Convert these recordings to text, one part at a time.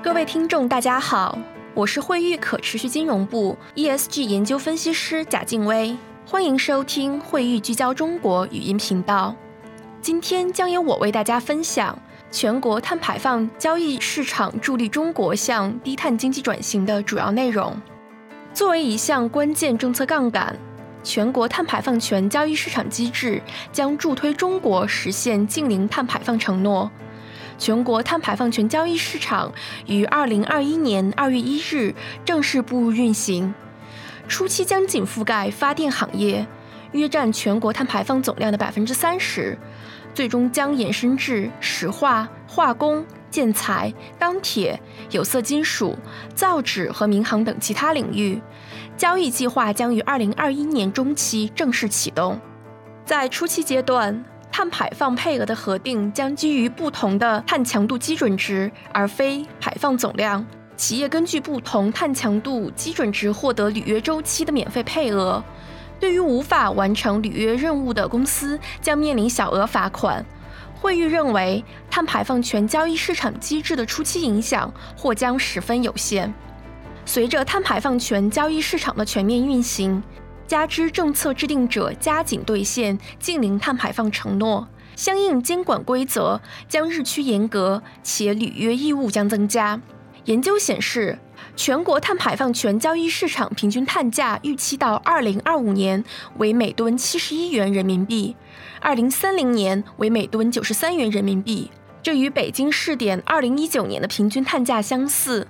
各位听众，大家好，我是惠誉可持续金融部 ESG 研究分析师贾静薇，欢迎收听惠誉聚焦中国语音频道。今天将由我为大家分享全国碳排放交易市场助力中国向低碳经济转型的主要内容。作为一项关键政策杠杆，全国碳排放权交易市场机制将助推中国实现净零碳排放承诺。全国碳排放权交易市场于二零二一年二月一日正式步入运行，初期将仅覆盖发电行业，约占全国碳排放总量的百分之三十，最终将延伸至石化、化工、建材、钢铁、有色金属、造纸和民航等其他领域。交易计划将于二零二一年中期正式启动，在初期阶段。碳排放配额的核定将基于不同的碳强度基准值，而非排放总量。企业根据不同碳强度基准值获得履约周期的免费配额。对于无法完成履约任务的公司，将面临小额罚款。惠誉认为，碳排放权交易市场机制的初期影响或将十分有限。随着碳排放权交易市场的全面运行。加之政策制定者加紧兑现近零碳排放承诺，相应监管规则将日趋严格，且履约义务将增加。研究显示，全国碳排放权交易市场平均碳价预期到二零二五年为每吨七十一元人民币，二零三零年为每吨九十三元人民币，这与北京试点二零一九年的平均碳价相似，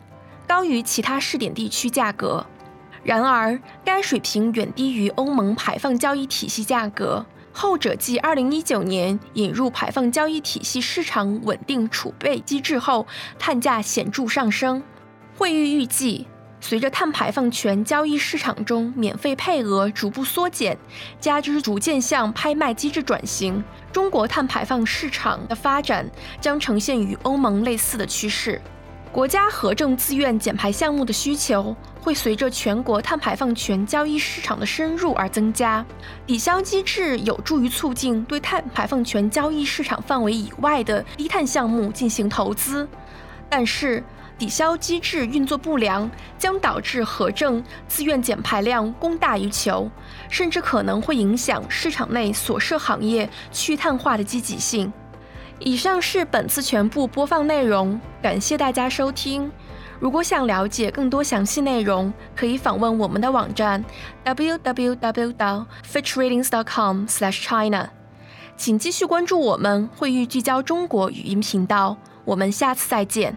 高于其他试点地区价格。然而，该水平远低于欧盟排放交易体系价格，后者继2019年引入排放交易体系市场稳定储备机制后，碳价显著上升。会议预计，随着碳排放权交易市场中免费配额逐步缩减，加之逐渐向拍卖机制转型，中国碳排放市场的发展将呈现与欧盟类似的趋势。国家核证自愿减排项目的需求会随着全国碳排放权交易市场的深入而增加，抵消机制有助于促进对碳排放权交易市场范围以外的低碳项目进行投资。但是，抵消机制运作不良将导致核证自愿减排量供大于求，甚至可能会影响市场内所涉行业去碳化的积极性。以上是本次全部播放内容，感谢大家收听。如果想了解更多详细内容，可以访问我们的网站 www.fitchreadings.com/china。请继续关注我们会议聚焦中国语音频道，我们下次再见。